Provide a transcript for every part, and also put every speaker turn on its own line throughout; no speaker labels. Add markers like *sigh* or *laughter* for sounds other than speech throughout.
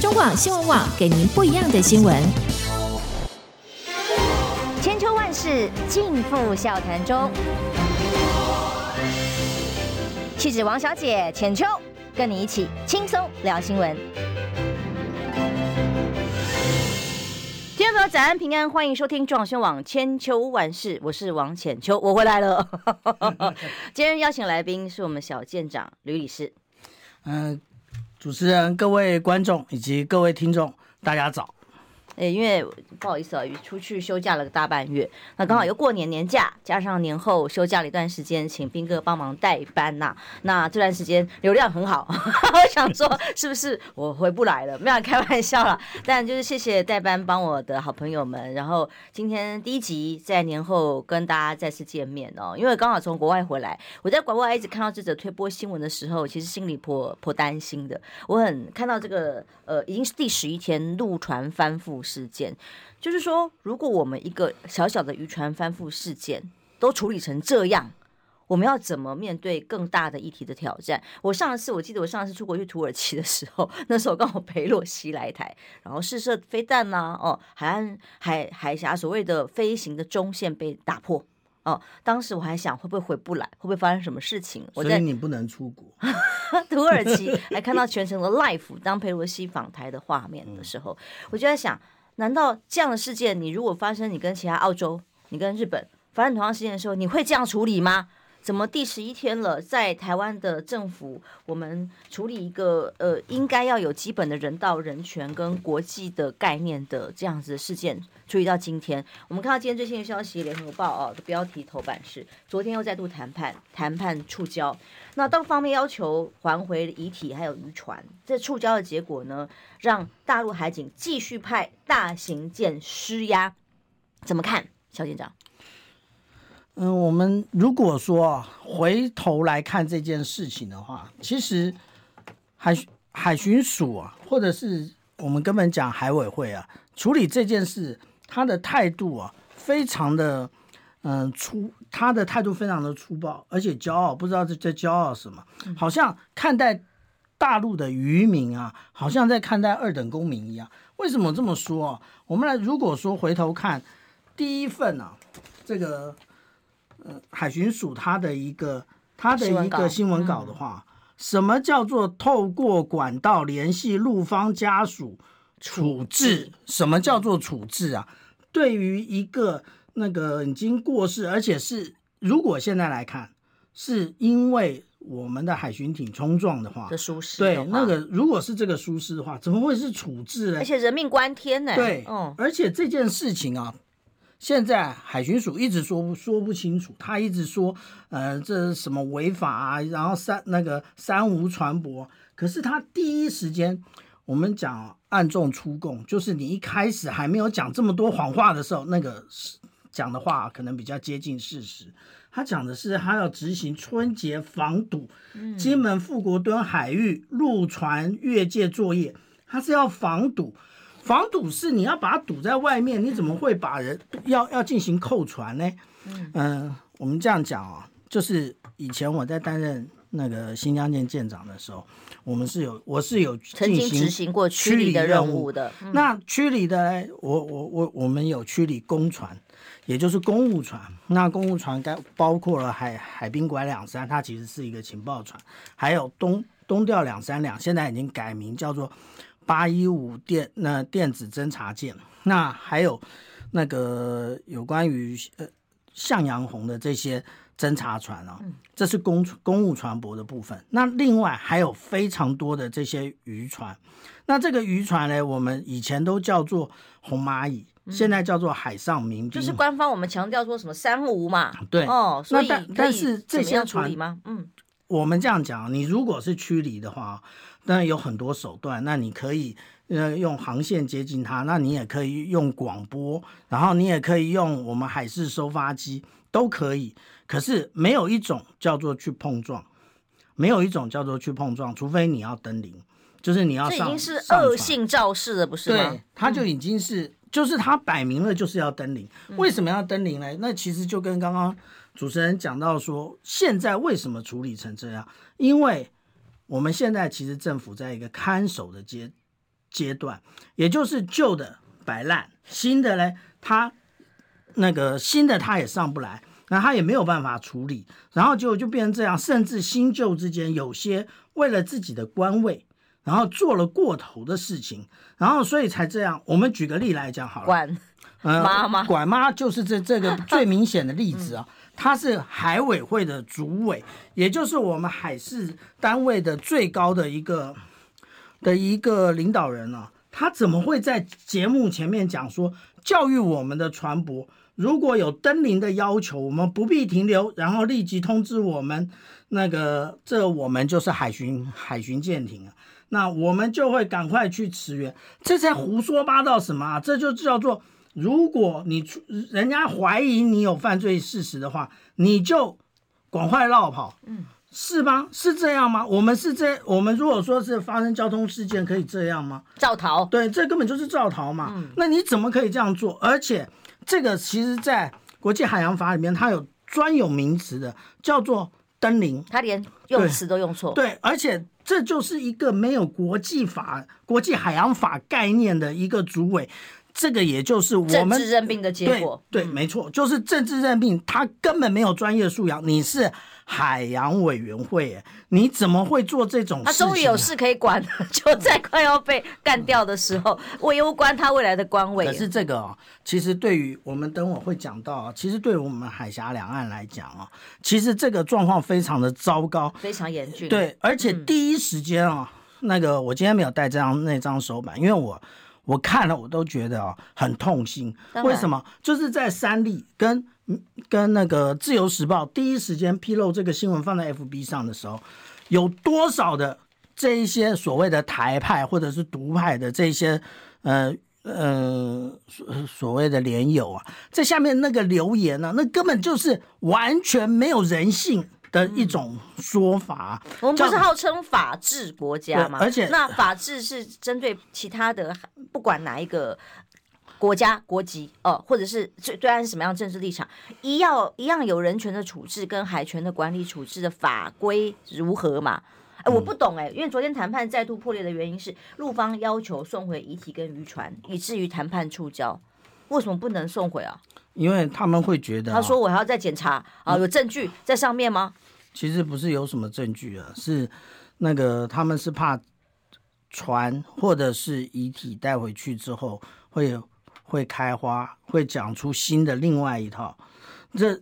中广新闻网给您不一样的新闻。
千秋万世尽付笑谈中。气质王小姐浅秋，跟你一起轻松聊新闻。听众朋友，早安平安，欢迎收听中广新闻网千秋万世，我是王浅秋，我回来了。*laughs* 今天邀请来宾是我们小舰长吕理事。
嗯、呃，主持人、各位观众以及各位听众，大家早。
哎，因为不好意思啊，出去休假了个大半月，那刚好又过年年假，加上年后休假了一段时间，请斌哥帮忙代班呐、那这段时间流量很好，*laughs* 我想说是不是我回不来了？没有开玩笑啦，但就是谢谢代班帮我的好朋友们。然后今天第一集在年后跟大家再次见面哦，因为刚好从国外回来，我在国外一直看到这则推播新闻的时候，其实心里颇颇担心的。我很看到这个呃，已经是第十一天陆船翻覆。事件就是说，如果我们一个小小的渔船翻覆事件都处理成这样，我们要怎么面对更大的议题的挑战？我上一次我记得我上一次出国去土耳其的时候，那时候刚好裴洛西来台，然后试射飞弹呐、啊，哦，海岸海海峡所谓的飞行的中线被打破，哦，当时我还想会不会回不来，会不会发生什么事情？
所以你不能出国。*laughs*
土耳其还看到全程的 life，当佩洛西访台的画面的时候，我就在想。难道这样的事件，你如果发生，你跟其他澳洲、你跟日本发生同样事件的时候，你会这样处理吗？怎么第十一天了，在台湾的政府，我们处理一个呃，应该要有基本的人道人权跟国际的概念的这样子的事件，处理到今天，我们看到今天最新的消息，《联合报》哦的标题头版是，昨天又再度谈判，谈判触礁，那多方面要求还回遗体还有渔船，这触礁的结果呢，让大陆海警继续派大型舰施压，怎么看，小舰长？
嗯，我们如果说回头来看这件事情的话，其实海海巡署啊，或者是我们根本讲海委会啊，处理这件事，他的态度啊，非常的嗯粗，他的态度非常的粗暴，而且骄傲，不知道在在骄傲什么，好像看待。大陆的渔民啊，好像在看待二等公民一样。为什么这么说？我们来，如果说回头看第一份啊，这个呃海巡署它的一个它的一个新闻稿的话，什么叫做透过管道联系陆方家属处置？什么叫做处置啊？对于一个那个已经过世，而且是如果现在来看，是因为。我们的海巡艇冲撞的话，
的疏失
对那个，如果是这个疏失的话，怎么会是处置呢？
而且人命关天呢？
对，嗯，而且这件事情啊，现在海巡署一直说说不清楚，他一直说，呃，这是什么违法啊？然后三那个三无船舶，可是他第一时间，我们讲暗中出供，就是你一开始还没有讲这么多谎话的时候，那个讲的话可能比较接近事实。他讲的是，他要执行春节防堵金门富国墩海域陆船越界作业，他是要防堵，防堵是你要把它堵在外面，你怎么会把人要要进行扣船呢？嗯、呃，我们这样讲啊，就是以前我在担任那个新疆舰舰长的时候，我们是有我是有
曾经执行过驱离的任务的。
那驱离的，我我我我们有驱离公船。也就是公务船，那公务船该包括了海海滨拐两三，它其实是一个情报船，还有东东调两三两，现在已经改名叫做八一五电那电子侦察舰，那还有那个有关于呃向阳红的这些侦察船啊，这是公公务船舶的部分。那另外还有非常多的这些渔船，那这个渔船呢，我们以前都叫做红蚂蚁。现在叫做海上民兵，
就是官方我们强调说什么三无嘛，
对
哦，所以
但但是这些
处理吗？嗯，
我们这样讲，你如果是驱离的话，当然有很多手段，那你可以呃用航线接近它，那你也可以用广播，然后你也可以用我们海事收发机都可以，可是没有一种叫做去碰撞，没有一种叫做去碰撞，除非你要登临，就是你要上，
这已经是恶性肇事了，不是吗？
对，它就已经是。嗯就是它摆明了就是要登临，为什么要登临呢？那其实就跟刚刚主持人讲到说，现在为什么处理成这样？因为我们现在其实政府在一个看守的阶阶段，也就是旧的摆烂，新的嘞，它那个新的它也上不来，那它也没有办法处理，然后结果就变成这样，甚至新旧之间有些为了自己的官位，然后做了过头的事情，然后所以才这样。我们举个例来讲好了，
管妈妈，
管妈就是这这个最明显的例子啊。他是海委会的主委，也就是我们海事单位的最高的一个的一个领导人呢、啊。他怎么会在节目前面讲说，教育我们的船舶如果有登临的要求，我们不必停留，然后立即通知我们那个，这我们就是海巡海巡舰艇啊，那我们就会赶快去驰援。这在胡说八道什么啊？这就叫做。如果你出人家怀疑你有犯罪事实的话，你就赶快绕跑，嗯，是吗？是这样吗？我们是这，我们如果说是发生交通事件，可以这样吗？
造逃，
对，这根本就是造逃嘛。嗯，那你怎么可以这样做？而且这个其实，在国际海洋法里面，它有专有名词的，叫做登临，
它连用词都用错。
对，而且这就是一个没有国际法、国际海洋法概念的一个主委。这个也就是我们
政治任命的结果，
对，对，没错，就是政治任命，他根本没有专业素养。你是海洋委员会，你怎么会做这种事？他
终于有事可以管，就在快要被干掉的时候，*laughs* 我攸关他未来的官位。
可是这个哦，其实对于我们等会会讲到啊，其实对于我们海峡两岸来讲啊，其实这个状况非常的糟糕，
非常严峻。
对，而且第一时间啊，嗯、那个我今天没有带这张那张手板，因为我。我看了，我都觉得啊很痛心。为什么？就是在三立跟跟那个自由时报第一时间披露这个新闻放在 FB 上的时候，有多少的这一些所谓的台派或者是独派的这些呃呃所所谓的连友啊，在下面那个留言呢、啊，那根本就是完全没有人性。的一种说法，
嗯、我们不是号称法治国家吗？
而且，
那法治是针对其他的，不管哪一个国家国籍呃，或者是对对岸是什么样的政治立场，一样一样有人权的处置跟海权的管理处置的法规如何嘛？哎、嗯，我不懂哎，因为昨天谈判再度破裂的原因是陆方要求送回遗体跟渔船，以至于谈判触礁。为什么不能送回啊？
因为他们会觉得，
他说我还要再检查啊，有证据在上面吗？
其实不是有什么证据啊，是那个他们是怕船或者是遗体带回去之后会会开花，会讲出新的另外一套。这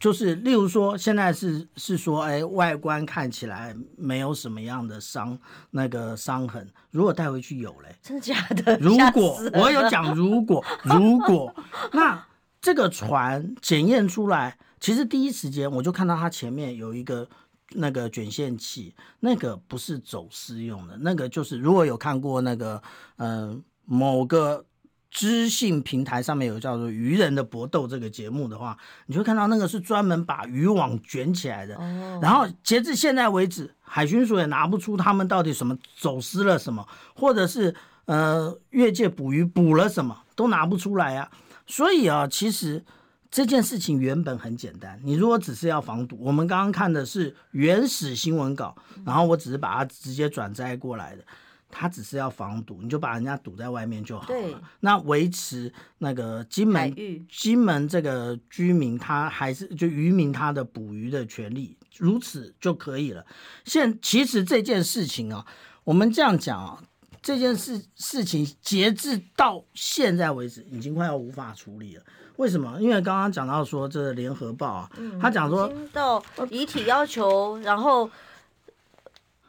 就是例如说，现在是是说，哎，外观看起来没有什么样的伤，那个伤痕，如果带回去有嘞，
真的假的？
如果我有讲如果如果那。这个船检验出来，其实第一时间我就看到它前面有一个那个卷线器，那个不是走私用的，那个就是如果有看过那个嗯、呃、某个知性平台上面有叫做《渔人的搏斗》这个节目的话，你就会看到那个是专门把渔网卷起来的。哦。然后截至现在为止，海巡署也拿不出他们到底什么走私了什么，或者是呃越界捕鱼捕了什么，都拿不出来啊。所以啊，其实这件事情原本很简单。你如果只是要防堵，我们刚刚看的是原始新闻稿，然后我只是把它直接转载过来的。它只是要防堵，你就把人家堵在外面就好了。那维持那个金门金门这个居民，他还是就渔民他的捕鱼的权利，如此就可以了。现其实这件事情啊，我们这样讲啊。这件事事情截至到现在为止，已经快要无法处理了。为什么？因为刚刚讲到说，这个联合报啊，嗯、他讲说
到遗体要求，然后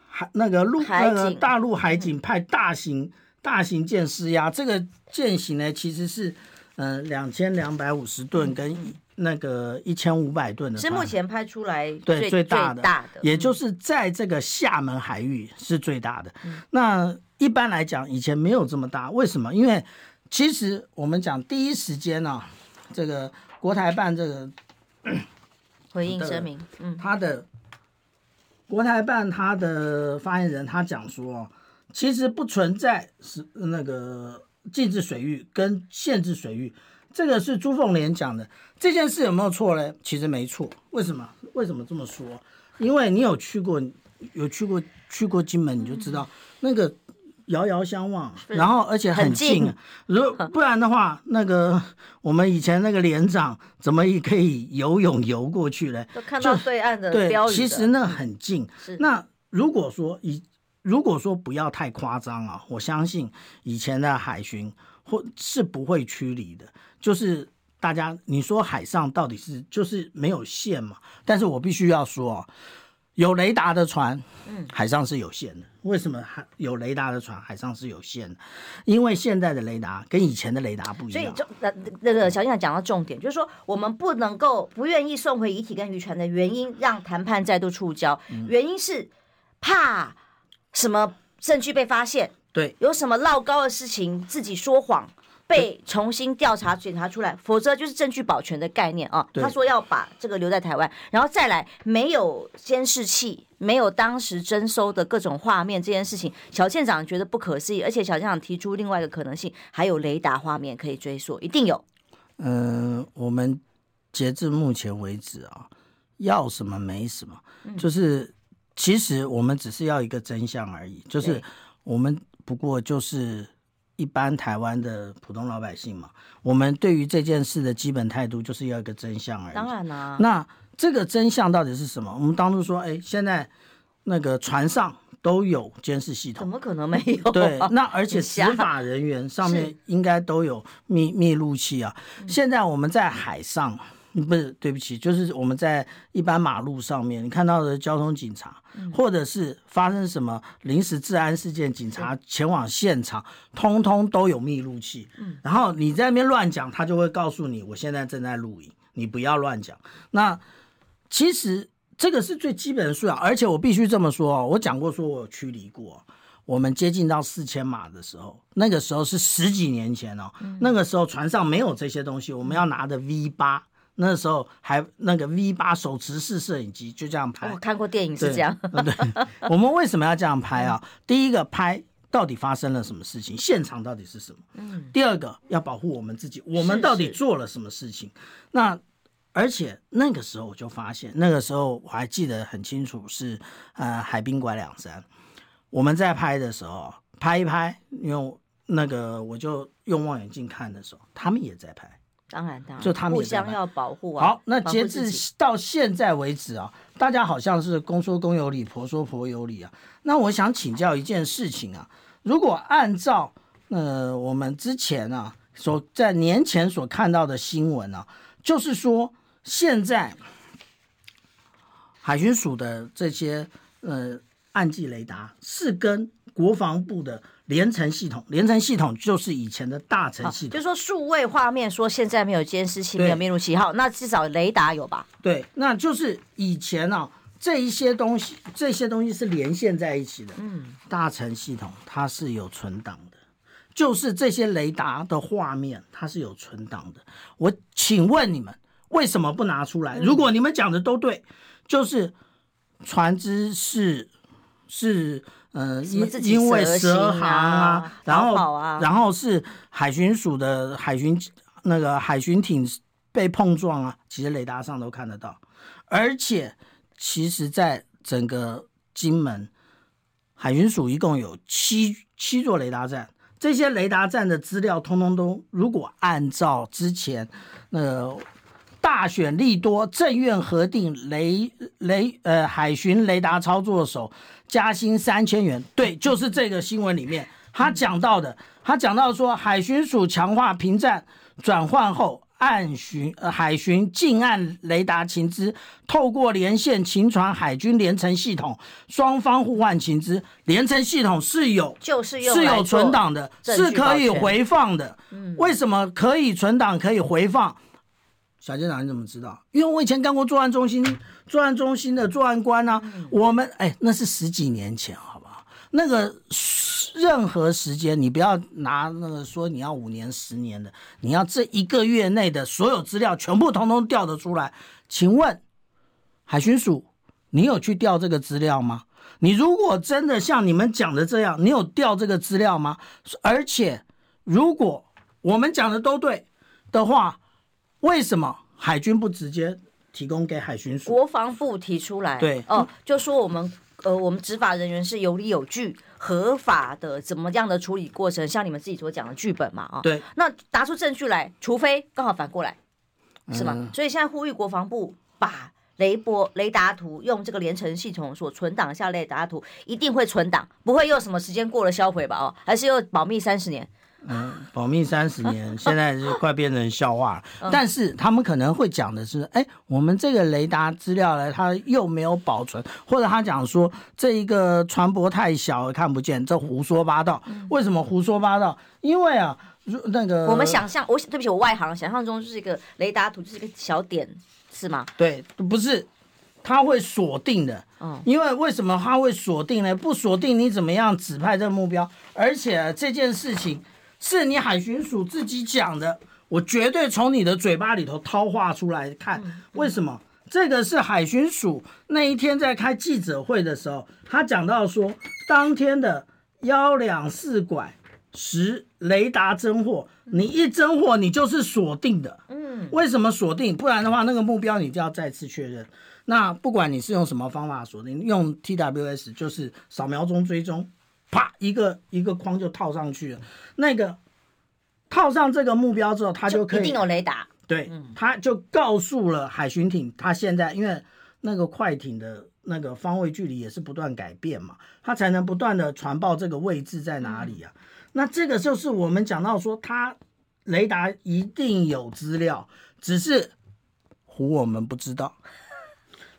海那个陆那个大陆海警派大型、嗯、大型舰施压，这个舰型呢，其实是嗯两千两百五十吨跟那个一千五百吨的，
是目前拍出来
对最大的，
最大的，
也就是在这个厦门海域是最大的。嗯、那一般来讲，以前没有这么大，为什么？因为其实我们讲第一时间呢、啊，这个国台办这个
回应声明，嗯，
他的国台办他的发言人他讲说，其实不存在是那个禁止水域跟限制水域，这个是朱凤莲讲的。这件事有没有错呢？其实没错。为什么？为什么这么说？因为你有去过，有去过去过金门，你就知道那个。遥遥相望，然后而且很近。如不然的话，那个我们以前那个连长怎么也可以游泳游过去嘞？
都看到对岸的。
对，其实那很近。
是
那如果说以如果说不要太夸张啊，我相信以前的海巡或是不会驱离的。就是大家你说海上到底是就是没有线嘛？但是我必须要说啊。有雷达的船，嗯，海上是有限的。为什么海有雷达的船海上是有限的？因为现在的雷达跟以前的雷达不一样。
所以就那那个小金长讲到重点，就是说我们不能够不愿意送回遗体跟渔船的原因，让谈判再度触礁。原因是怕什么证据被发现？对，有什么绕高的事情自己说谎。被重新调查检查出来，否则就是证据保全的概念啊。他说要把这个留在台湾，然后再来没有监视器，没有当时征收的各种画面，这件事情小舰长觉得不可思议，而且小舰长提出另外一个可能性，还有雷达画面可以追溯，一定有。
嗯、呃，我们截至目前为止啊，要什么没什么，就是其实我们只是要一个真相而已，就是我们不过就是。一般台湾的普通老百姓嘛，我们对于这件事的基本态度就是要一个真相而已。
当然啦、啊，
那这个真相到底是什么？我们当初说，哎，现在那个船上都有监视系统，
怎么可能没有、啊？
对，那而且执法人员上面应该都有密密录器啊。现在我们在海上。不是，对不起，就是我们在一般马路上面，你看到的交通警察，嗯、或者是发生什么临时治安事件，警察前往现场，通通都有密录器。嗯，然后你在那边乱讲，他就会告诉你，我现在正在录影，你不要乱讲。那其实这个是最基本的素养，而且我必须这么说哦，我讲过，说我有驱离过，我们接近到四千码的时候，那个时候是十几年前哦，嗯、那个时候船上没有这些东西，我们要拿着 V 八。那时候还那个 V 八手持式摄影机就这样拍。我
看过电影是这样。
对，对，*laughs* 我们为什么要这样拍啊？第一个拍到底发生了什么事情，现场到底是什么？嗯。第二个要保护我们自己，我们到底做了什么事情？是是那而且那个时候我就发现，那个时候我还记得很清楚是，是呃海滨拐两山，我们在拍的时候拍一拍，用那个我就用望远镜看的时候，他们也在拍。
当然，当然，
就他们
互相要保护啊。
好，那截至到现在为止啊，大家好像是公说公有理，婆说婆有理啊。那我想请教一件事情啊，如果按照呃我们之前啊所在年前所看到的新闻啊，就是说现在海巡署的这些呃暗记雷达是跟国防部的。联程系统，联程系统就是以前的大程系统，
就是说数位画面，说现在没有监视器，没有面录器，号，那至少雷达有吧？
对，那就是以前啊，这一些东西，这些东西是连线在一起的。嗯，大程系统它是有存档的，就是这些雷达的画面它是有存档的。我请问你们为什么不拿出来？如果你们讲的都对，就是船只是是。呃，因因为蛇航啊，然后然后是海巡署的海巡那个海巡艇被碰撞啊，其实雷达上都看得到。而且，其实，在整个金门海巡署一共有七七座雷达站，这些雷达站的资料通通都，如果按照之前那个大选利多政院核定雷雷呃海巡雷达操作手。加薪三千元，对，就是这个新闻里面他讲到的。他讲到说，海巡署强化屏战转换后，岸巡呃海巡近岸雷达情资，透过连线勤船海军联程系统，双方互换情资。联程系统是有，
就是
是有存档的，是可以回放的。为什么可以存档可以回放？小舰长，你怎么知道？因为我以前干过作案中心，作案中心的作案官啊。我们哎，那是十几年前，好不好？那个任何时间，你不要拿那个说你要五年、十年的，你要这一个月内的所有资料全部通通调得出来。请问海巡署，你有去调这个资料吗？你如果真的像你们讲的这样，你有调这个资料吗？而且，如果我们讲的都对的话，为什么海军不直接提供给海巡署？
国防部提出来，
对，
哦，就说我们呃，我们执法人员是有理有据，合法的怎么样的处理过程，像你们自己所讲的剧本嘛，啊，
对，
那拿出证据来，除非刚好反过来，是吗？
嗯、
所以现在呼吁国防部把雷波雷达图用这个连程系统所存档下雷达图，一定会存档，不会又什么时间过了销毁吧？哦，还是又保密三十年？
嗯，保密三十年，*laughs* 现在是快变成笑话了。
嗯、
但是他们可能会讲的是，哎，我们这个雷达资料呢，它又没有保存，或者他讲说这一个船舶太小看不见，这胡说八道。为什么胡说八道？因为啊，那个
我们想象，我对不起，我外行，想象中就是一个雷达图，就是一个小点，是吗？
对，不是，它会锁定的。嗯，因为为什么它会锁定呢？不锁定你怎么样指派这个目标？而且这件事情。是你海巡署自己讲的，我绝对从你的嘴巴里头掏话出来看。为什么？这个是海巡署那一天在开记者会的时候，他讲到说，当天的幺两四拐十雷达侦获，你一侦获你就是锁定的。嗯，为什么锁定？不然的话，那个目标你就要再次确认。那不管你是用什么方法锁定，用 TWS 就是扫描中追踪。啪，一个一个框就套上去了。那个套上这个目标之后，它就可以
一定有雷达。
对，它就告诉了海巡艇，它现在因为那个快艇的那个方位距离也是不断改变嘛，它才能不断的传报这个位置在哪里啊。那这个就是我们讲到说，它雷达一定有资料，只是唬我们不知道。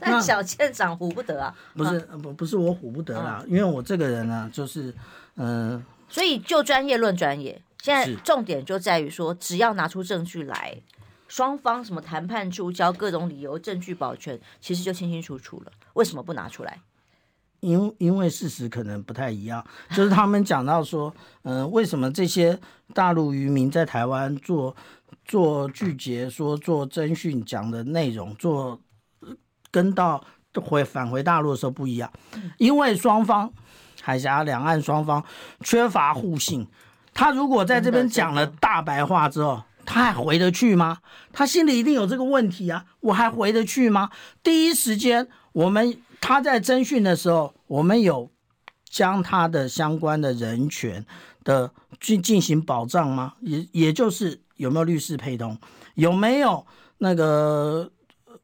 但小舰长唬不得啊！
不是不不是我唬不得啦，因为我这个人呢，就是嗯，
所以就专业论专业，现在重点就在于说，只要拿出证据来，双方什么谈判出交各种理由，证据保全，其实就清清楚楚了。为什么不拿出来？
因因为事实可能不太一样，就是他们讲到说，嗯，*laughs* 为什么这些大陆渔民在台湾做做拒绝说做征讯讲的内容做。跟到回返回大陆的时候不一样，因为双方海峡两岸双方缺乏互信。他如果在这边讲了大白话之后，他还回得去吗？他心里一定有这个问题啊！我还回得去吗？第一时间，我们他在征讯的时候，我们有将他的相关的人权的进进行保障吗？也也就是有没有律师陪同，有没有那个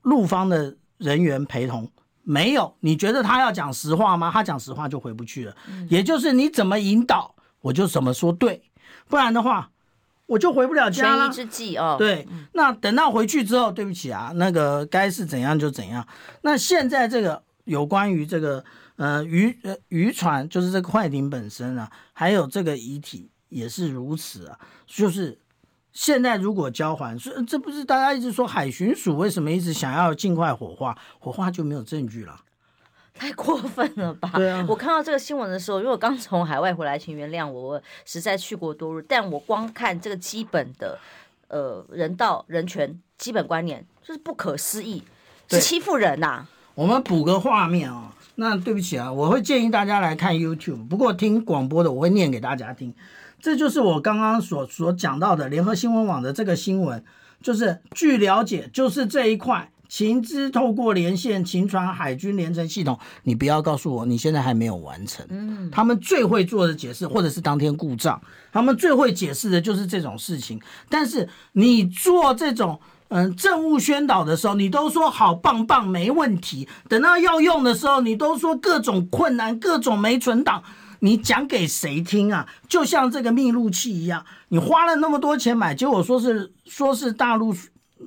陆方的？人员陪同没有？你觉得他要讲实话吗？他讲实话就回不去了。嗯、也就是你怎么引导，我就怎么说对，不然的话我就回不了家了。
权宜之计哦。
对，那等到回去之后，对不起啊，那个该是怎样就怎样。那现在这个有关于这个呃渔呃渔船，就是这个快艇本身啊，还有这个遗体也是如此啊，就是。现在如果交还，所以这不是大家一直说海巡署为什么一直想要尽快火化？火化就没有证据了，
太过分了吧？对啊，我看到这个新闻的时候，因为我刚从海外回来，请原谅我，我实在去过多日，但我光看这个基本的呃人道人权基本观念，就是不可思议，是欺负人呐、啊。
我们补个画面啊、哦，那对不起啊，我会建议大家来看 YouTube，不过听广播的我会念给大家听。这就是我刚刚所所讲到的联合新闻网的这个新闻，就是据了解，就是这一块情资透过连线秦船海军联程系统，你不要告诉我你现在还没有完成。嗯，他们最会做的解释，或者是当天故障，他们最会解释的就是这种事情。但是你做这种嗯政务宣导的时候，你都说好棒棒没问题，等到要用的时候，你都说各种困难，各种没存档。你讲给谁听啊？就像这个密录器一样，你花了那么多钱买，结果说是说是大陆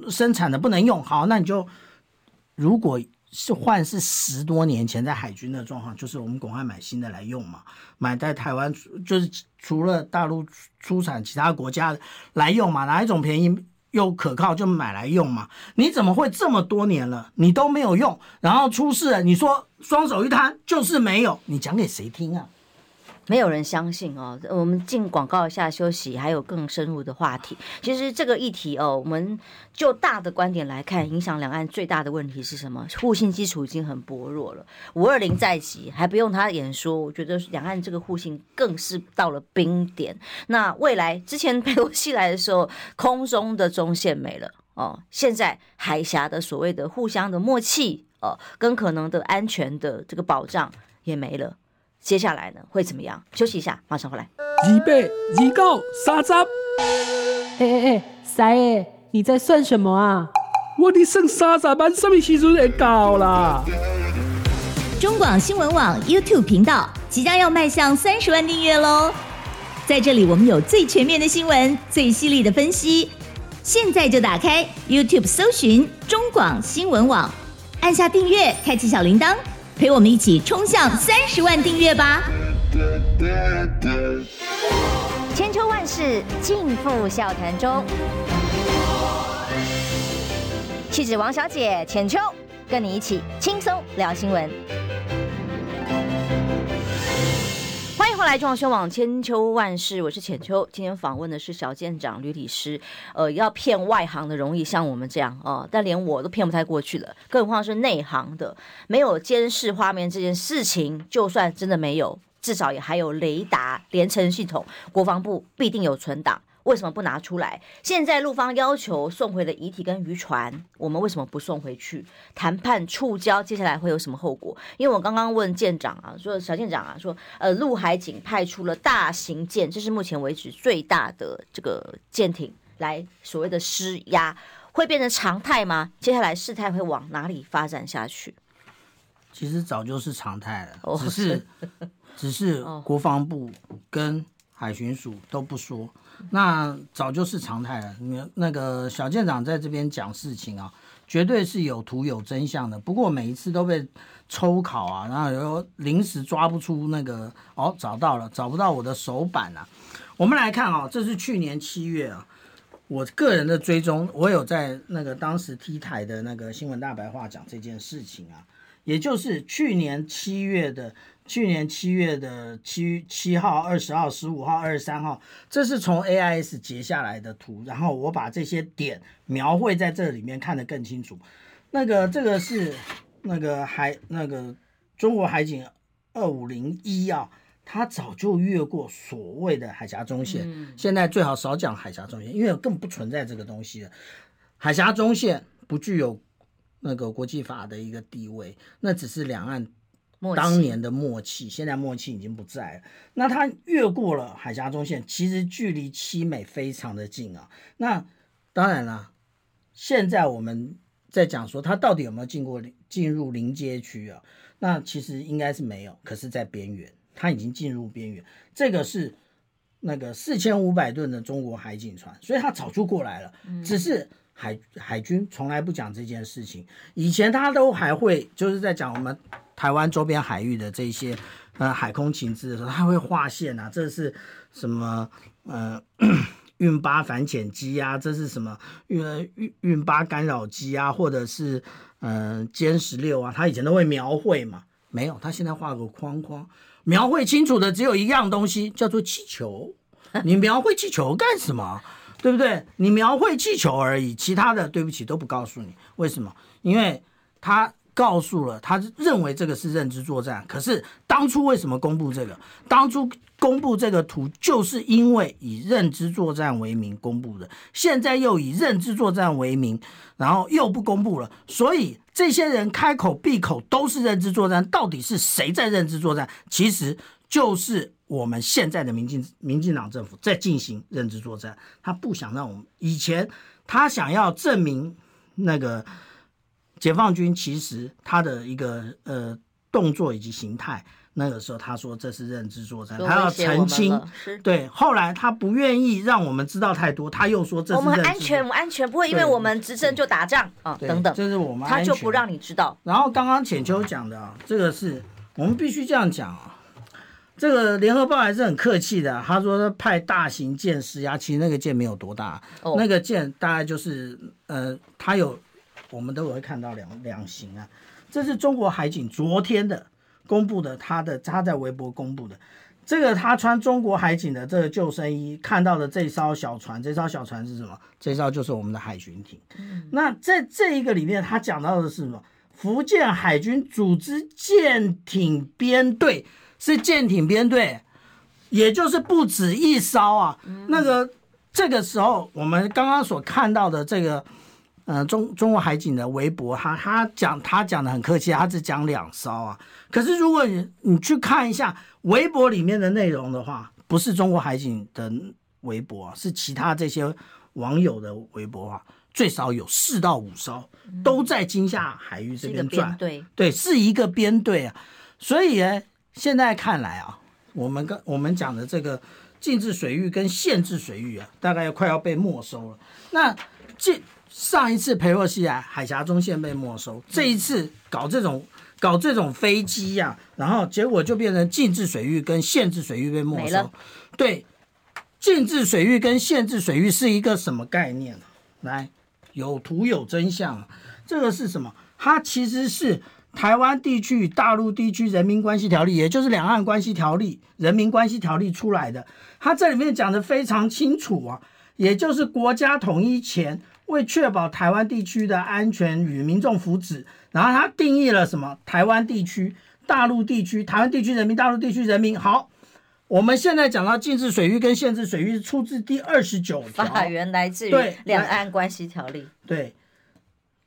生产的不能用。好，那你就如果是换是十多年前在海军的状况，就是我们赶快买新的来用嘛。买在台湾就是除了大陆出产其他国家来用嘛，哪一种便宜又可靠就买来用嘛。你怎么会这么多年了你都没有用，然后出事了，你说双手一摊就是没有，你讲给谁听啊？
没有人相信哦。我们进广告一下休息，还有更深入的话题。其实这个议题哦，我们就大的观点来看，影响两岸最大的问题是什么？互信基础已经很薄弱了。五二零在即，还不用他演说，我觉得两岸这个互信更是到了冰点。那未来之前佩洛西来的时候，空中的中线没了哦，现在海峡的所谓的互相的默契哦，跟可能的安全的这个保障也没了。接下来呢会怎么样？休息一下，马上回来。
二八二九三十。
哎哎哎，三爷，你在算什么啊？
我的剩三十万，什么时阵会到啦？
中广新闻网 YouTube 频道即将要迈向三十万订阅喽！在这里，我们有最全面的新闻，最犀利的分析。现在就打开 YouTube 搜寻中广新闻网，按下订阅，开启小铃铛，陪我们一起冲向三十万订阅吧！
千秋万世尽付笑谈中。气质王小姐浅秋，跟你一起轻松聊新闻。欢迎回来，中央新网千秋万世，我是浅秋。今天访问的是小舰长吕理师。呃，要骗外行的容易，像我们这样哦、但连我都骗不太过去了，更何况是内行的。没有监视画面这件事情，就算真的没有，至少也还有雷达连成系统，国防部必定有存档。为什么不拿出来？现在陆方要求送回的遗体跟渔船，我们为什么不送回去？谈判触礁，接下来会有什么后果？因为我刚刚问舰长啊，说小舰长啊，说呃，陆海警派出了大型舰，这是目前为止最大的这个舰艇，来所谓的施压，会变成常态吗？接下来事态会往哪里发展下去？
其实早就是常态了，只是只是国防部跟海巡署都不说。那早就是常态了。你那个小舰长在这边讲事情啊，绝对是有图有真相的。不过每一次都被抽考啊，然后又临时抓不出那个哦，找到了，找不到我的手板啊。我们来看啊，这是去年七月啊，我个人的追踪，我有在那个当时 T 台的那个新闻大白话讲这件事情啊，也就是去年七月的。去年七月的七七号、二十号、十五号、二十三号，这是从 AIS 截下来的图，然后我把这些点描绘在这里面，看得更清楚。那个这个是那个海那个中国海警二五零一啊，它早就越过所谓的海峡中线，嗯、现在最好少讲海峡中线，因为根本不存在这个东西了。海峡中线不具有那个国际法的一个地位，那只是两岸。当年的默契，现在默契已经不在了。那它越过了海峡中线，其实距离七美非常的近啊。那当然了，现在我们在讲说它到底有没有进过进入临街区啊？那其实应该是没有，可是，在边缘，它已经进入边缘。这个是那个四千五百吨的中国海警船，所以它早就过来了，只是海海军从来不讲这件事情。以前他都还会就是在讲我们。台湾周边海域的这些呃海空情资的时候，他会划线啊，这是什么呃运八反潜机啊，这是什么运运运八干扰机啊，或者是嗯歼十六啊，他以前都会描绘嘛，没有，他现在画个框框，描绘清楚的只有一样东西，叫做气球。*laughs* 你描绘气球干什么？对不对？你描绘气球而已，其他的对不起都不告诉你，为什么？因为他。告诉了他认为这个是认知作战，可是当初为什么公布这个？当初公布这个图，就是因为以认知作战为名公布的，现在又以认知作战为名，然后又不公布了，所以这些人开口闭口都是认知作战，到底是谁在认知作战？其实就是我们现在的民进民进党政府在进行认知作战，他不想让我们以前他想要证明那个。解放军其实他的一个呃动作以及形态，那个时候他说这是认知作战，他要澄清。对，后来他不愿意让我们知道太多，他又说这。我们安全，我们安全不会因为我们执政就打仗啊等等。这是我们他就不让你知道。然后刚刚浅秋讲的啊，这个是我们必须这样讲啊。这个联合报还是很客气的，他说他派大型舰施压，其实那个舰没有多大，那个舰大概就是呃，它有。我们都会看到两两型啊，这是中国海警昨天的公布的，他的他在微博公布的，这个他穿中国海警的这个救生衣看到的这艘小船，这艘小船是什么？这艘就是我们的海巡艇。嗯、那在这一个里面，他讲到的是什么？福建海军组织舰艇编队，是舰艇编队，也就是不止一艘啊。嗯、那个这个时候，我们刚刚所看到的这个。呃中中国海警的微博，他他讲他讲的很客气，他只讲两艘啊。可是如果你你去看一下微博里面的内容的话，不是中国海警的微博啊，是其他这些网友的微博啊，最少有四到五艘都在金厦海域这边转，
对
对，是一个编队啊。所以呢，现在看来啊，我们跟我们讲的这个。禁制水域跟限制水域啊，大概要快要被没收了。那这上一次裴洛西啊，海峡中线被没收，这一次搞这种搞这种飞机呀、啊，然后结果就变成禁制水域跟限制水域被没收。对，禁制水域跟限制水域是一个什么概念？来，有图有真相。这个是什么？它其实是。台湾地区与大陆地区人民关系条例，也就是两岸关系条例、人民关系条例出来的，它这里面讲的非常清楚啊，也就是国家统一前，为确保台湾地区的安全与民众福祉，然后它定义了什么？台湾地区、大陆地区、台湾地区人民、大陆地区人民。好，我们现在讲到禁止水域跟限制水域，出自第二十九条，
法源来自于《两岸关系条例》
对。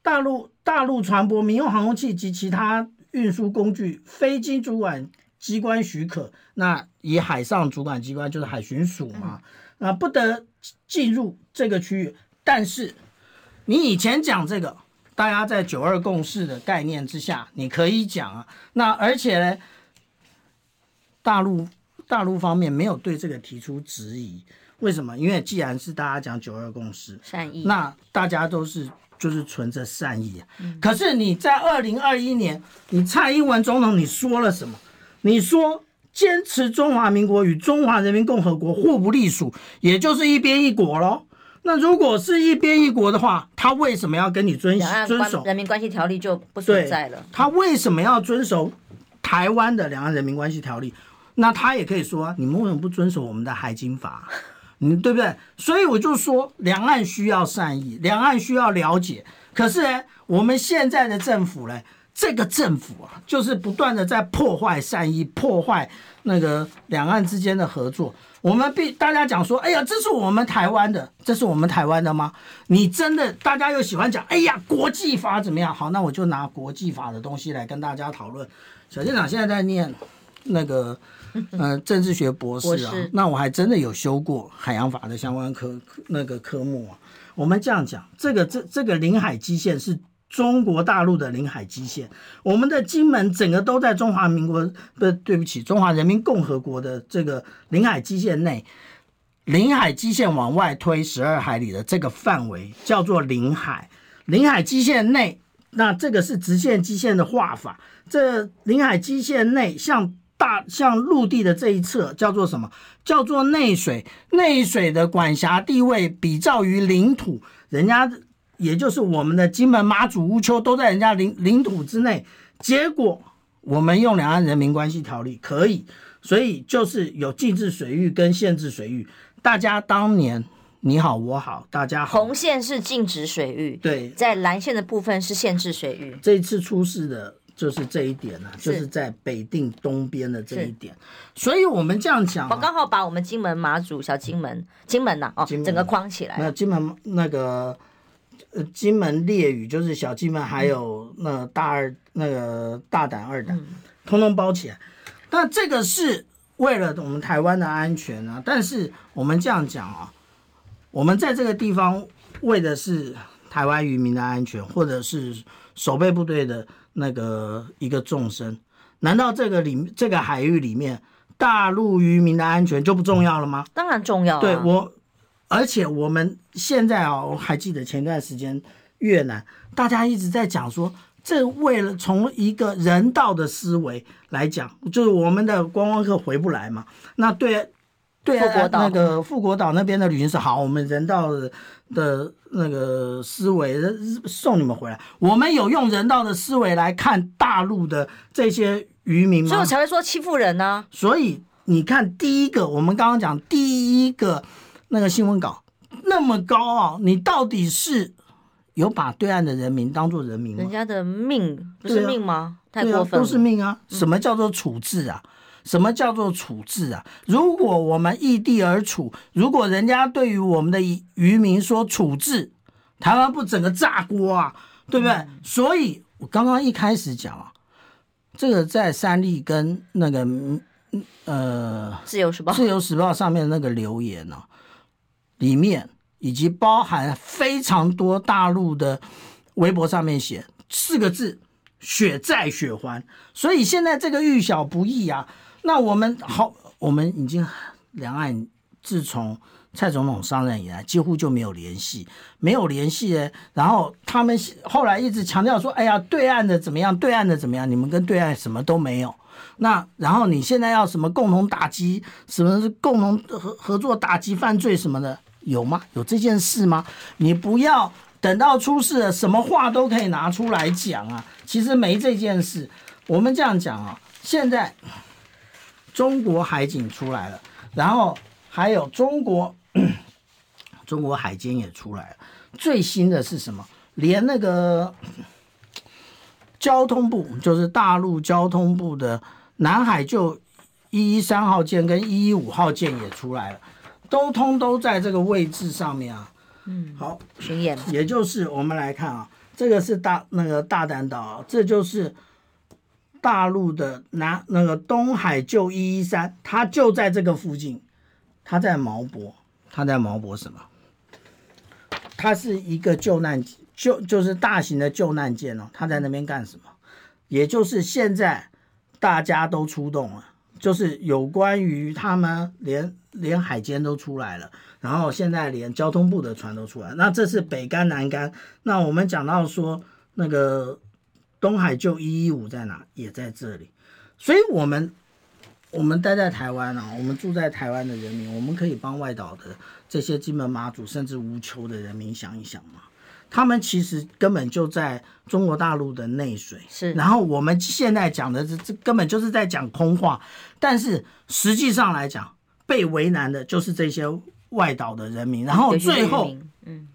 对。大陆大陆船舶、民用航空器及其他运输工具，非经主管机关许可，那以海上主管机关就是海巡署嘛，啊，不得进入这个区域。但是你以前讲这个，大家在九二共识的概念之下，你可以讲啊。那而且呢，大陆大陆方面没有对这个提出质疑，为什么？因为既然是大家讲九二共识，
善意，
那大家都是。就是存着善意啊，可是你在二零二一年，你蔡英文总统你说了什么？你说坚持中华民国与中华人民共和国互不隶属，也就是一边一国喽。那如果是一边一国的话，他为什么要跟你遵遵守
人民关系条例就不存在了？
他为什么要遵守台湾的两岸人民关系条例？那他也可以说，你们为什么不遵守我们的海警法？嗯，对不对？所以我就说，两岸需要善意，两岸需要了解。可是呢，我们现在的政府呢，这个政府啊，就是不断的在破坏善意，破坏那个两岸之间的合作。我们必大家讲说，哎呀，这是我们台湾的，这是我们台湾的吗？你真的，大家又喜欢讲，哎呀，国际法怎么样？好，那我就拿国际法的东西来跟大家讨论。小舰长现在在念那个。嗯、*laughs* 呃，政治学博士啊，那我还真的有修过海洋法的相关科那个科目啊。我们这样讲，这个这这个领海基线是中国大陆的领海基线，我们的金门整个都在中华民国的，对不起，中华人民共和国的这个领海基线内，领海基线往外推十二海里的这个范围叫做领海，领海基线内，那这个是直线基线的画法，这领海基线内像。大像陆地的这一侧叫做什么？叫做内水。内水的管辖地位比照于领土，人家也就是我们的金门、马祖、乌丘都在人家领领土之内。结果我们用两岸人民关系条例可以，所以就是有禁制水域跟限制水域。大家当年你好我好，大家好。
红线是禁止水域，
对，
在蓝线的部分是限制水域。
这一次出事的。就是这一点呢、啊，就是在北定东边的这一点，所以我们这样讲、啊，
我刚好把我们金门、马祖、小金门、金门呐、啊，哦，整个框起来。
那金门那个呃，金门烈屿就是小金门，还有那大二那个大胆二胆，通通包起来。那这个是为了我们台湾的安全啊。但是我们这样讲啊，我们在这个地方为的是台湾渔民的安全，或者是守备部队的。那个一个众生，难道这个里这个海域里面大陆渔民的安全就不重要了吗？
当然重要啊。
对我，而且我们现在啊，我还记得前段时间越南，大家一直在讲说，这为了从一个人道的思维来讲，就是我们的观光客回不来嘛。那对。对啊，那个富国岛那边的旅行社好，我们人道的的那个思维送你们回来。我们有用人道的思维来看大陆的这些渔民吗？
所以我才会说欺负人呢、啊。
所以你看，第一个我们刚刚讲第一个那个新闻稿那么高啊，你到底是有把对岸的人民当做人民吗？
人家的命不是命吗？啊、太过分了、
对啊，都是命啊！什么叫做处置啊？嗯什么叫做处置啊？如果我们异地而处，如果人家对于我们的渔民说处置，台湾不整个炸锅啊，对不对？嗯、所以我刚刚一开始讲啊，这个在三立跟那个呃
自由时报
自由时报上面那个留言呢、啊，里面以及包含非常多大陆的微博上面写四个字。血债血还，所以现在这个遇小不易啊。那我们好，我们已经两岸自从蔡总统上任以来，几乎就没有联系，没有联系。然后他们后来一直强调说：“哎呀，对岸的怎么样？对岸的怎么样？你们跟对岸什么都没有。”那然后你现在要什么共同打击？什么是共同合合作打击犯罪什么的？有吗？有这件事吗？你不要。等到出事了，什么话都可以拿出来讲啊！其实没这件事。我们这样讲啊，现在中国海警出来了，然后还有中国 *coughs* 中国海监也出来了。最新的是什么？连那个交通部，就是大陆交通部的南海就一一三号舰跟一一五号舰也出来了，都通都在这个位置上面啊。
嗯，
好，
巡演，
也就是我们来看啊，这个是大那个大嶝岛，这就是大陆的南那个东海救一一三，它就在这个附近，它在毛博，它在毛博什么？它是一个救难救就是大型的救难舰哦，它在那边干什么？也就是现在大家都出动了，就是有关于他们连连海监都出来了。然后现在连交通部的船都出来，那这是北竿南竿。那我们讲到说那个东海就一一五在哪？也在这里。所以，我们我们待在台湾啊，我们住在台湾的人民，我们可以帮外岛的这些金门、马祖甚至乌丘的人民想一想嘛。他们其实根本就在中国大陆的内水。
是。然
后我们现在讲的这这根本就是在讲空话，但是实际上来讲，被为难的就是这些。外岛的人民，然后最后，嗯，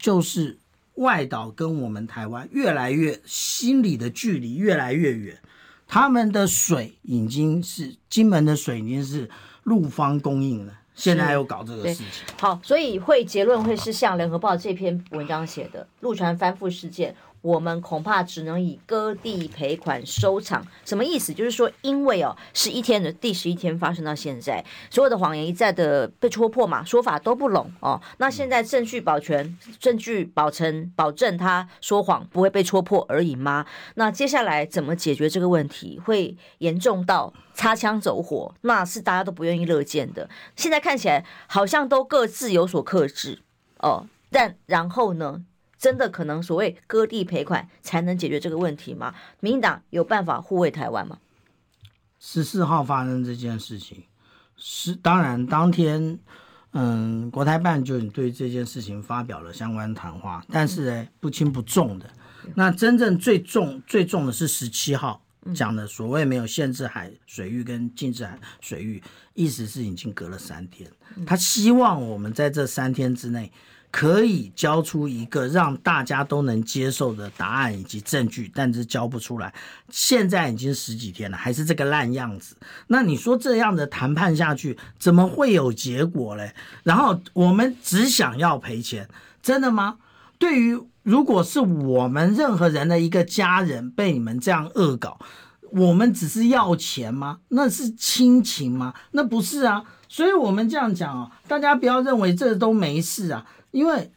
就是外岛跟我们台湾越来越心理的距离越来越远，他们的水已经是金门的水已经是陆方供应了，现在又搞这个事情。
好，所以会结论会是像联合报这篇文章写的陆船翻覆事件。我们恐怕只能以割地赔款收场，什么意思？就是说，因为哦，十一天的第十一天发生到现在，所有的谎言一再的被戳破嘛，说法都不拢哦。那现在证据保全，证据保证保证他说谎不会被戳破而已吗？那接下来怎么解决这个问题？会严重到擦枪走火，那是大家都不愿意乐见的。现在看起来好像都各自有所克制哦，但然后呢？真的可能所谓割地赔款才能解决这个问题吗？民进党有办法护卫台湾吗？
十四号发生这件事情，是当然当天，嗯，国台办就对这件事情发表了相关谈话，但是呢，不轻不重的。那真正最重最重的是十七号讲的所谓没有限制海水域跟禁止海水域，意思是已经隔了三天，他希望我们在这三天之内。可以交出一个让大家都能接受的答案以及证据，但是交不出来。现在已经十几天了，还是这个烂样子。那你说这样的谈判下去，怎么会有结果嘞？然后我们只想要赔钱，真的吗？对于如果是我们任何人的一个家人被你们这样恶搞，我们只是要钱吗？那是亲情吗？那不是啊。所以我们这样讲啊，大家不要认为这都没事啊。因为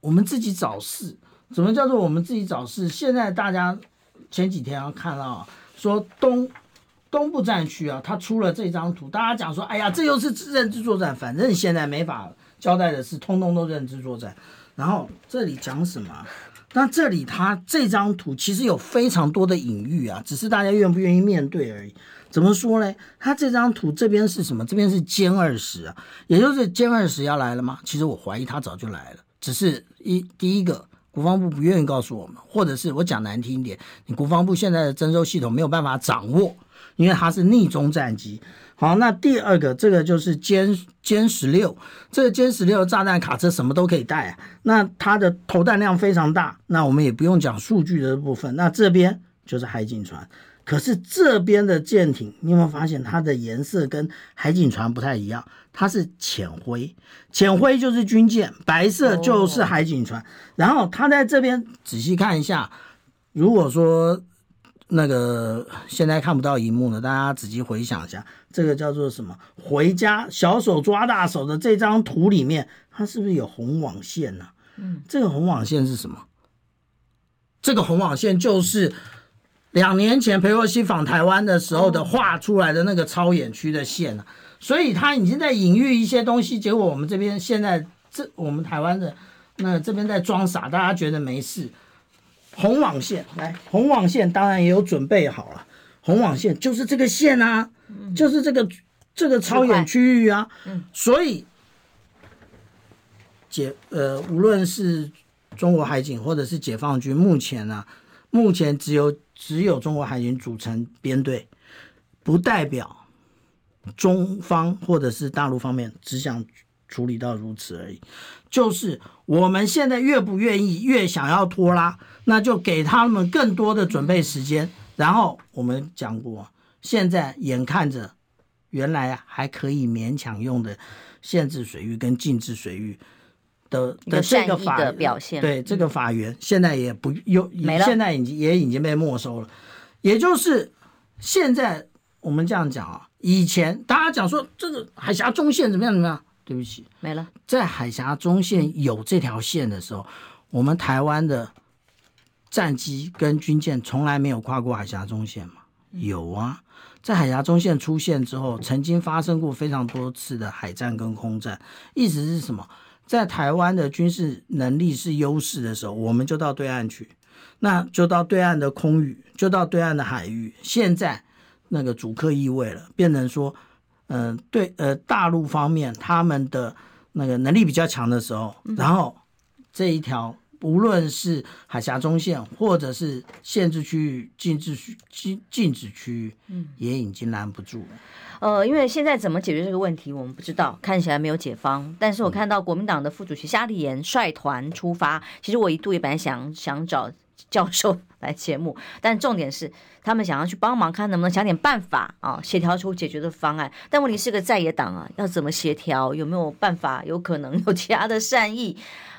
我们自己找事，怎么叫做我们自己找事？现在大家前几天要看到啊，说东东部战区啊，他出了这张图，大家讲说，哎呀，这又是认知作战，反正现在没法交代的事，通通都认知作战。然后这里讲什么？那这里他这张图其实有非常多的隐喻啊，只是大家愿不愿意面对而已。怎么说呢？他这张图这边是什么？这边是歼二十啊，也就是歼二十要来了吗？其实我怀疑他早就来了，只是一第一个国防部不愿意告诉我们，或者是我讲难听一点，你国防部现在的征收系统没有办法掌握，因为它是逆中战机。好，那第二个这个就是歼歼十六，这个歼十六炸弹卡车什么都可以带啊，那它的投弹量非常大，那我们也不用讲数据的部分，那这边就是海警船。可是这边的舰艇，你有没有发现它的颜色跟海警船不太一样？它是浅灰，浅灰就是军舰，白色就是海警船。然后它在这边仔细看一下，如果说那个现在看不到荧幕了，大家仔细回想一下，这个叫做什么？回家小手抓大手的这张图里面，它是不是有红网线呢？嗯，这个红网线是什么？这个红网线就是。两年前裴洛西访台湾的时候的画出来的那个超远区的线啊，所以他已经在隐喻一些东西。结果我们这边现在这我们台湾的那这边在装傻，大家觉得没事。红网线来，红网线当然也有准备好了。红网线就是这个线啊，就是这个这个超远区域啊。所以解呃，无论是中国海警或者是解放军，目前呢、啊，目前只有。只有中国海军组成编队，不代表中方或者是大陆方面只想处理到如此而已。就是我们现在越不愿意，越想要拖拉，那就给他们更多的准备时间。然后我们讲过，现在眼看着原来还可以勉强用的限制水域跟禁制水域。的的这个法的
表现，
对这个法源现在也不又
没了，
现在已经也已经被没收了。也就是现在我们这样讲啊，以前大家讲说这个海峡中线怎么样怎么样，对不起，
没了。
在海峡中线有这条线的时候，我们台湾的战机跟军舰从来没有跨过海峡中线嘛？有啊，在海峡中线出现之后，曾经发生过非常多次的海战跟空战，意思是什么？在台湾的军事能力是优势的时候，我们就到对岸去，那就到对岸的空域，就到对岸的海域。现在那个主客易位了，变成说，嗯、呃，对，呃，大陆方面他们的那个能力比较强的时候，然后这一条无论是海峡中线或者是限制区域、禁止区、禁禁止区域，嗯，也已经拦不住了。
呃，因为现在怎么解决这个问题，我们不知道，看起来没有解方。但是我看到国民党的副主席夏立言率团出发，其实我一度也本来想想找教授来节目，*laughs* 但重点是他们想要去帮忙，看能不能想点办法啊，协调出解决的方案。但问题是个在野党啊，要怎么协调？有没有办法？有可能有其他的善意？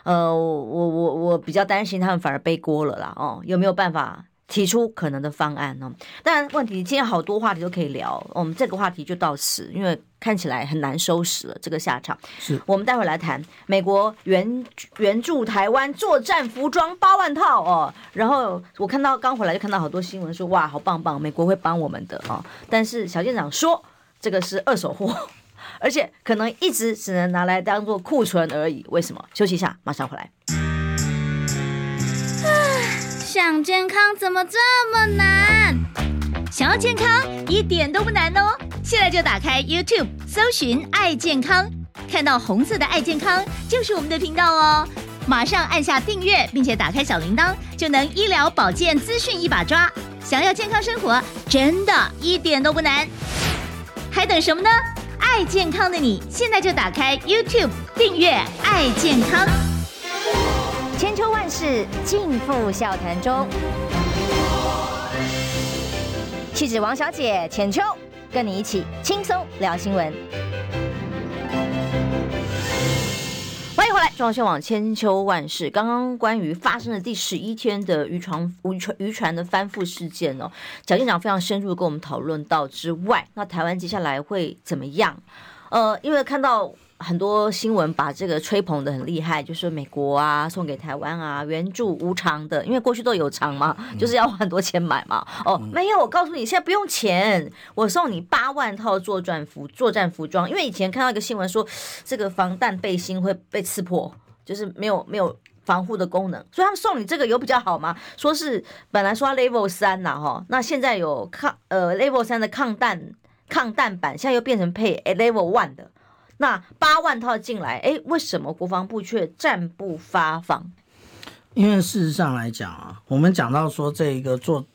呃，我我我比较担心他们反而背锅了啦。哦，有没有办法？提出可能的方案呢？当然，问题今天好多话题都可以聊，我们这个话题就到此，因为看起来很难收拾了这个下场。
是
我们待会来谈美国援援助台湾作战服装八万套哦。然后我看到刚回来就看到好多新闻说哇，好棒棒，美国会帮我们的哦。但是小舰长说这个是二手货，而且可能一直只能拿来当做库存而已。为什么？休息一下，马上回来。*sighs*
想健康怎么这么难？想要健康一点都不难哦！现在就打开 YouTube，搜寻“爱健康”，看到红色的“爱健康”就是我们的频道哦。马上按下订阅，并且打开小铃铛，就能医疗保健资讯一把抓。想要健康生活，真的一点都不难，还等什么呢？爱健康的你，现在就打开 YouTube 订阅“爱健康”。
千秋万世尽付笑谈中，气质王小姐浅秋，跟你一起轻松聊新闻。回来，中央新网千秋万世。刚刚关于发生的第十一天的渔船渔船渔船的翻覆事件哦，蒋县长非常深入的跟我们讨论到之外，那台湾接下来会怎么样？呃，因为看到。很多新闻把这个吹捧的很厉害，就是美国啊送给台湾啊援助无偿的，因为过去都有偿嘛，就是要花很多钱买嘛。哦，没有，我告诉你，现在不用钱，我送你八万套作战服作战服装。因为以前看到一个新闻说，这个防弹背心会被刺破，就是没有没有防护的功能，所以他们送你这个有比较好吗？说是本来说 Level 三呐，哈，那现在有抗呃 Level 三的抗弹抗弹版，现在又变成配 Level one 的。那八万套进来，哎，为什么国防部却暂不发放？
因为事实上来讲啊，我们讲到说这一个作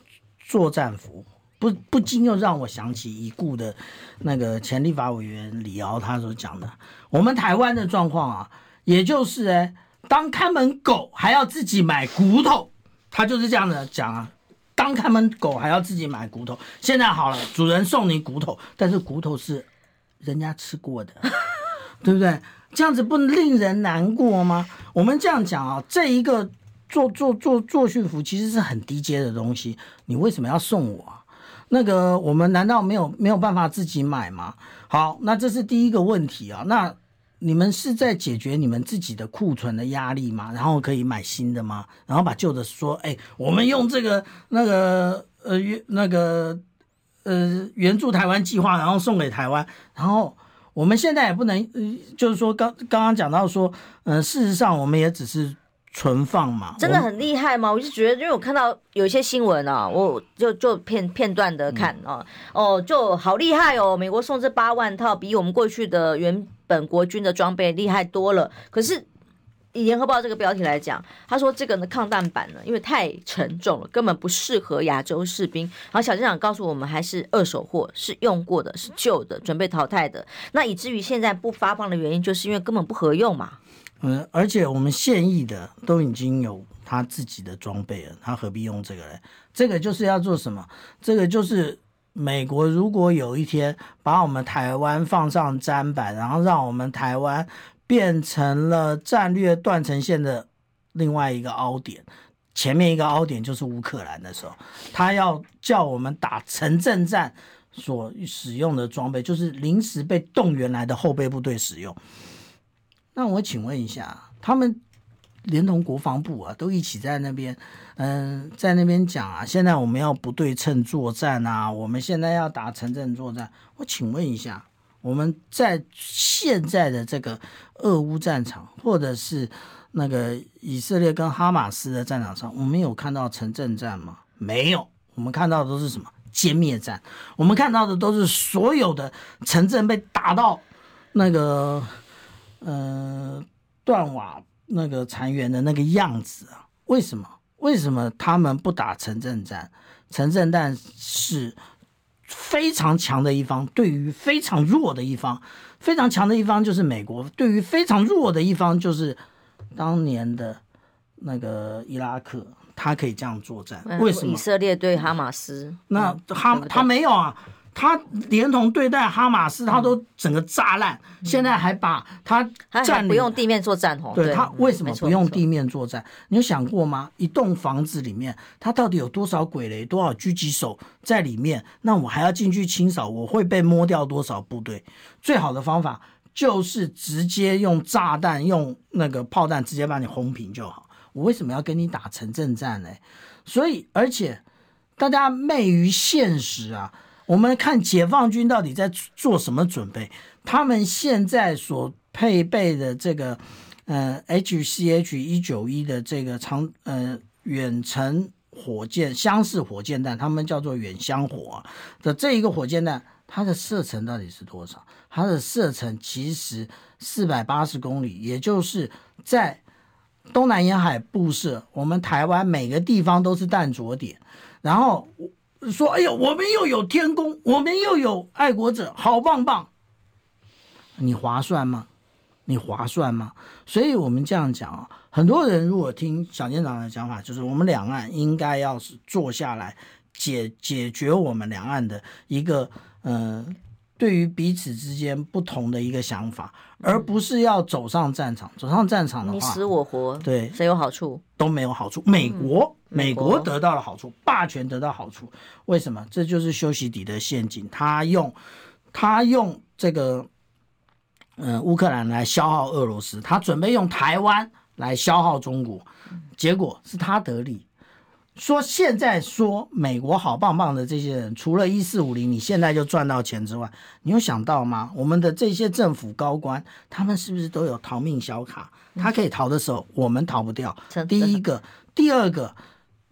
作战服，不不禁又让我想起已故的那个前立法委员李敖他所讲的，我们台湾的状况啊，也就是哎，当看门狗还要自己买骨头，他就是这样的讲啊。当看门狗还要自己买骨头，现在好了，主人送你骨头，但是骨头是人家吃过的，对不对？这样子不令人难过吗？我们这样讲啊，这一个做做做做训服其实是很低阶的东西，你为什么要送我？那个我们难道没有没有办法自己买吗？好，那这是第一个问题啊。那你们是在解决你们自己的库存的压力吗？然后可以买新的吗？然后把旧的说，哎，我们用这个那个呃援那个呃援助台湾计划，然后送给台湾，然后。我们现在也不能，呃，就是说刚刚刚讲到说，嗯、呃，事实上我们也只是存放嘛，
真的很厉害吗？我就觉得，因为我看到有一些新闻啊，我就就片片段的看啊，嗯、哦，就好厉害哦，美国送这八万套，比我们过去的原本国军的装备厉害多了，可是。以联合报这个标题来讲，他说这个呢抗弹板呢，因为太沉重了，根本不适合亚洲士兵。然后小舰长告诉我们，还是二手货，是用过的，是旧的，准备淘汰的。那以至于现在不发放的原因，就是因为根本不合用嘛。
嗯，而且我们现役的都已经有他自己的装备了，他何必用这个呢？这个就是要做什么？这个就是美国如果有一天把我们台湾放上砧板，然后让我们台湾。变成了战略断层线的另外一个凹点，前面一个凹点就是乌克兰的时候，他要叫我们打城镇战所使用的装备，就是临时被动员来的后备部队使用。那我请问一下，他们连同国防部啊，都一起在那边，嗯，在那边讲啊，现在我们要不对称作战啊，我们现在要打城镇作战。我请问一下。我们在现在的这个俄乌战场，或者是那个以色列跟哈马斯的战场上，我们有看到城镇战吗？没有，我们看到的都是什么？歼灭战。我们看到的都是所有的城镇被打到那个呃断瓦那个残垣的那个样子啊！为什么？为什么他们不打城镇战？城镇战是。非常强的一方对于非常弱的一方，非常强的一方就是美国，对于非常弱的一方就是当年的那个伊拉克，他可以这样作战。为什么？
以色列对哈马斯，
那哈他没有啊。他连同对待哈马斯，他都整个炸烂。嗯、现在还把他占
不用地面作战哦。
对，他为什么不用地面作战？你有想过吗？一栋房子里面，他到底有多少鬼雷、多少狙击手在里面？那我还要进去清扫，我会被摸掉多少部队？最好的方法就是直接用炸弹、用那个炮弹直接把你轰平就好。我为什么要跟你打城镇战呢？所以，而且大家昧于现实啊。我们看解放军到底在做什么准备？他们现在所配备的这个，呃，HCH 一九一的这个长呃远程火箭箱式火箭弹，他们叫做远箱火的这一个火箭弹，它的射程到底是多少？它的射程其实四百八十公里，也就是在东南沿海布设，我们台湾每个地方都是弹着点，然后。说：“哎呦，我们又有天宫，我们又有爱国者，好棒棒！你划算吗？你划算吗？所以，我们这样讲啊，很多人如果听小舰长的讲法，就是我们两岸应该要是坐下来解解决我们两岸的一个嗯。”对于彼此之间不同的一个想法，而不是要走上战场。走上战场的话，
你死我活，
对，
谁有好处？
都没有好处。美国，嗯、美国得到了好处，霸权得到好处。为什么？这就是修昔底德陷阱。他用，他用这个，嗯、呃，乌克兰来消耗俄罗斯，他准备用台湾来消耗中国，结果是他得利。说现在说美国好棒棒的这些人，除了一四五零，你现在就赚到钱之外，你有想到吗？我们的这些政府高官，他们是不是都有逃命小卡？他可以逃的时候，我们逃不掉。第一个，第二个，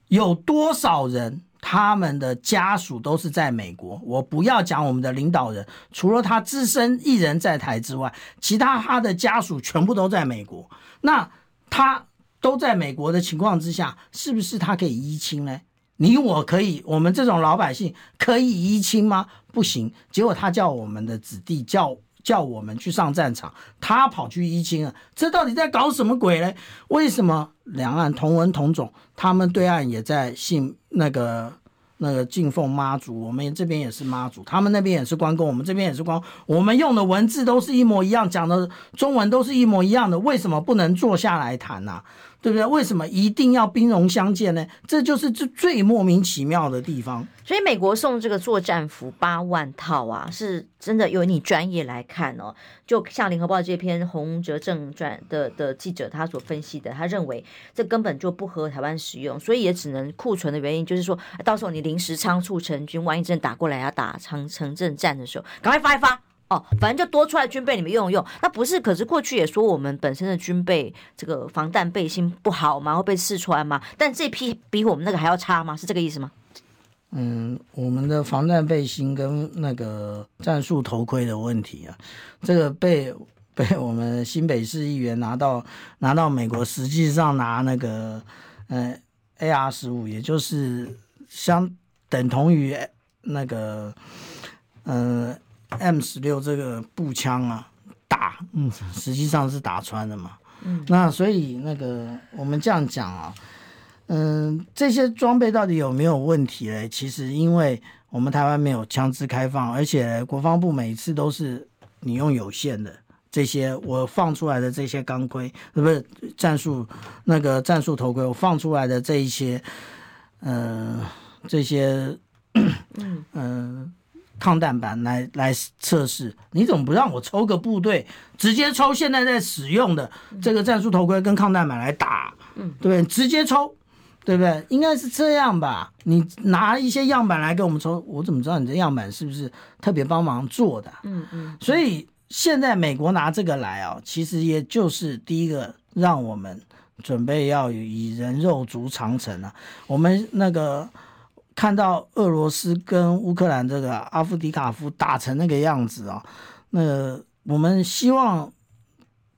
有多少人他们的家属都是在美国？我不要讲我们的领导人，除了他自身一人在台之外，其他他的家属全部都在美国。那他。都在美国的情况之下，是不是他可以依亲呢？你我可以，我们这种老百姓可以依亲吗？不行。结果他叫我们的子弟叫叫我们去上战场，他跑去依亲了。这到底在搞什么鬼呢？为什么两岸同文同种，他们对岸也在信那个那个敬奉妈祖，我们这边也是妈祖，他们那边也是关公，我们这边也是关，我们用的文字都是一模一样，讲的中文都是一模一样的，为什么不能坐下来谈呢、对不对？为什么一定要兵戎相见呢？这就是最最莫名其妙的地方。
所以美国送这个作战服八万套啊，是真的由你专业来看哦。就像联合报这篇洪哲正传的的记者他所分析的，他认为这根本就不合台湾使用，所以也只能库存的原因就是说，到时候你临时仓促成军，万一真打过来要打长城镇战的时候，赶快发一发。哦，反正就多出来军备，你们用用。那不是，可是过去也说我们本身的军备这个防弹背心不好吗？会被试穿吗？但这批比我们那个还要差吗？是这个意思吗？
嗯，我们的防弹背心跟那个战术头盔的问题啊，这个被被我们新北市议员拿到拿到美国，实际上拿那个呃 AR 十五，也就是相等同于那个呃。M 十六这个步枪啊，打，嗯，实际上是打穿的嘛，嗯，那所以那个我们这样讲啊，嗯，这些装备到底有没有问题嘞？其实因为我们台湾没有枪支开放，而且国防部每次都是你用有限的这些，我放出来的这些钢盔，不是战术那个战术头盔，我放出来的这一些，嗯、呃，这些，嗯。呃抗弹板来来测试，你怎么不让我抽个部队，直接抽现在在使用的这个战术头盔跟抗弹板来打，嗯，对不对？直接抽，对不对？应该是这样吧？你拿一些样板来给我们抽，我怎么知道你这样板是不是特别帮忙做的？嗯嗯。所以现在美国拿这个来啊，其实也就是第一个让我们准备要以人肉筑长城啊，我们那个。看到俄罗斯跟乌克兰这个阿夫迪卡夫打成那个样子啊，那我们希望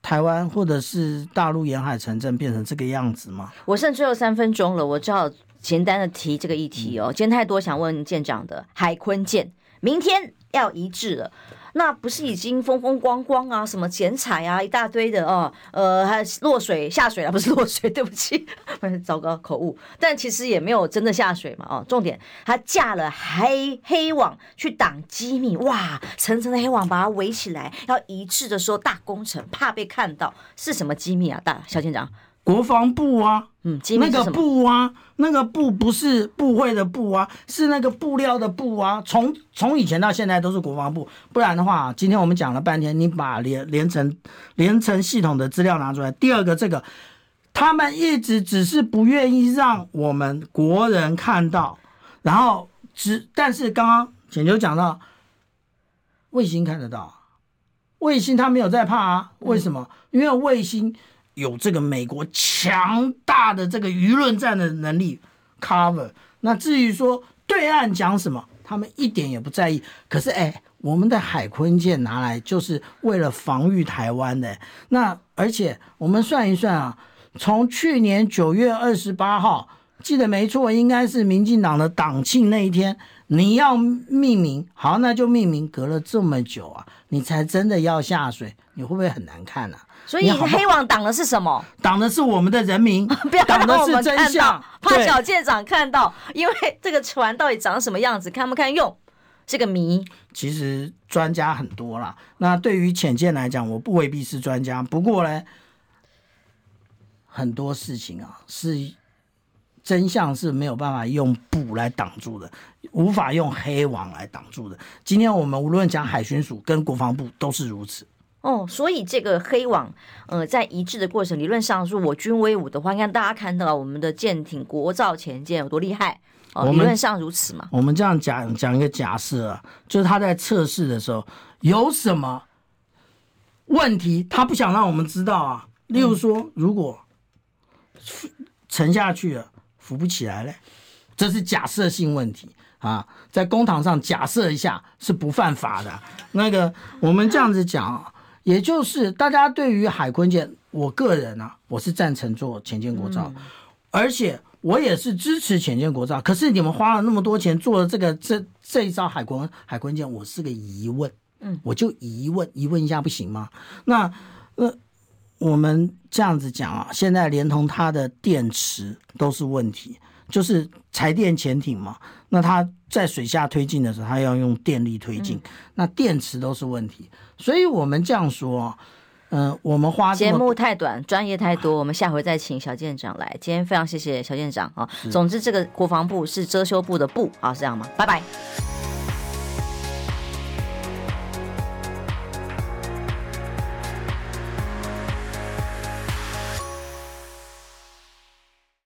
台湾或者是大陆沿海城镇变成这个样子吗？
我剩最后三分钟了，我只好简单的提这个议题哦。今天太多想问舰长的，海坤舰明天要一致了。那不是已经风风光光啊，什么剪彩啊，一大堆的哦，呃，还落水下水了，不是落水，对不起，*laughs* 糟糕口误。但其实也没有真的下水嘛，哦，重点他架了黑黑网去挡机密，哇，层层的黑网把它围起来，要移置的时候大工程，怕被看到，是什么机密啊？大小舰长。
国防部啊，
嗯，
那个部啊，那个部不是部会的部啊，是那个布料的布啊。从从以前到现在都是国防部，不然的话，今天我们讲了半天，你把连连成连成系统的资料拿出来。第二个，这个他们一直只是不愿意让我们国人看到，然后只但是刚刚简秋讲到，卫星看得到，卫星他没有在怕啊？为什么？因为卫星。有这个美国强大的这个舆论战的能力 cover，那至于说对岸讲什么，他们一点也不在意。可是哎，我们的海坤舰拿来就是为了防御台湾的。那而且我们算一算啊，从去年九月二十八号，记得没错，应该是民进党的党庆那一天，你要命名，好，那就命名。隔了这么久啊，你才真的要下水，你会不会很难看呢、啊？
所以黑网挡的是什么？
挡的是我们的人民，*laughs* 不要挡的是真相，
怕小舰长看到，因为这个船到底长什么样子，看不看用，是个谜。
其实专家很多啦，那对于浅见来讲，我不未必是专家。不过呢，很多事情啊，是真相是没有办法用布来挡住的，无法用黑网来挡住的。今天我们无论讲海巡署跟国防部都是如此。
哦，所以这个黑网，呃，在一致的过程，理论上说我军威武的话，你看大家看到我们的舰艇国造前舰有多厉害，哦，理论上如此嘛。
我们这样讲讲一个假设啊，就是他在测试的时候有什么问题，他不想让我们知道啊。例如说，如果沉下去了，浮不起来嘞，这是假设性问题。啊，在公堂上假设一下是不犯法的。那个，我们这样子讲啊。也就是大家对于海鲲舰，我个人啊，我是赞成做潜舰国造，而且我也是支持潜舰国造。可是你们花了那么多钱做了这个这这一招海鲲海鲲舰，我是个疑问，嗯，我就疑问疑问一下不行吗？那那我们这样子讲啊，现在连同它的电池都是问题，就是柴电潜艇嘛，那它在水下推进的时候，它要用电力推进，嗯、那电池都是问题。所以我们这样说，嗯、呃，我们花
节目太短，专业太多，我们下回再请小舰长来。今天非常谢谢小舰长啊。总之，这个国防部是遮羞布的布啊，是这样吗？拜拜。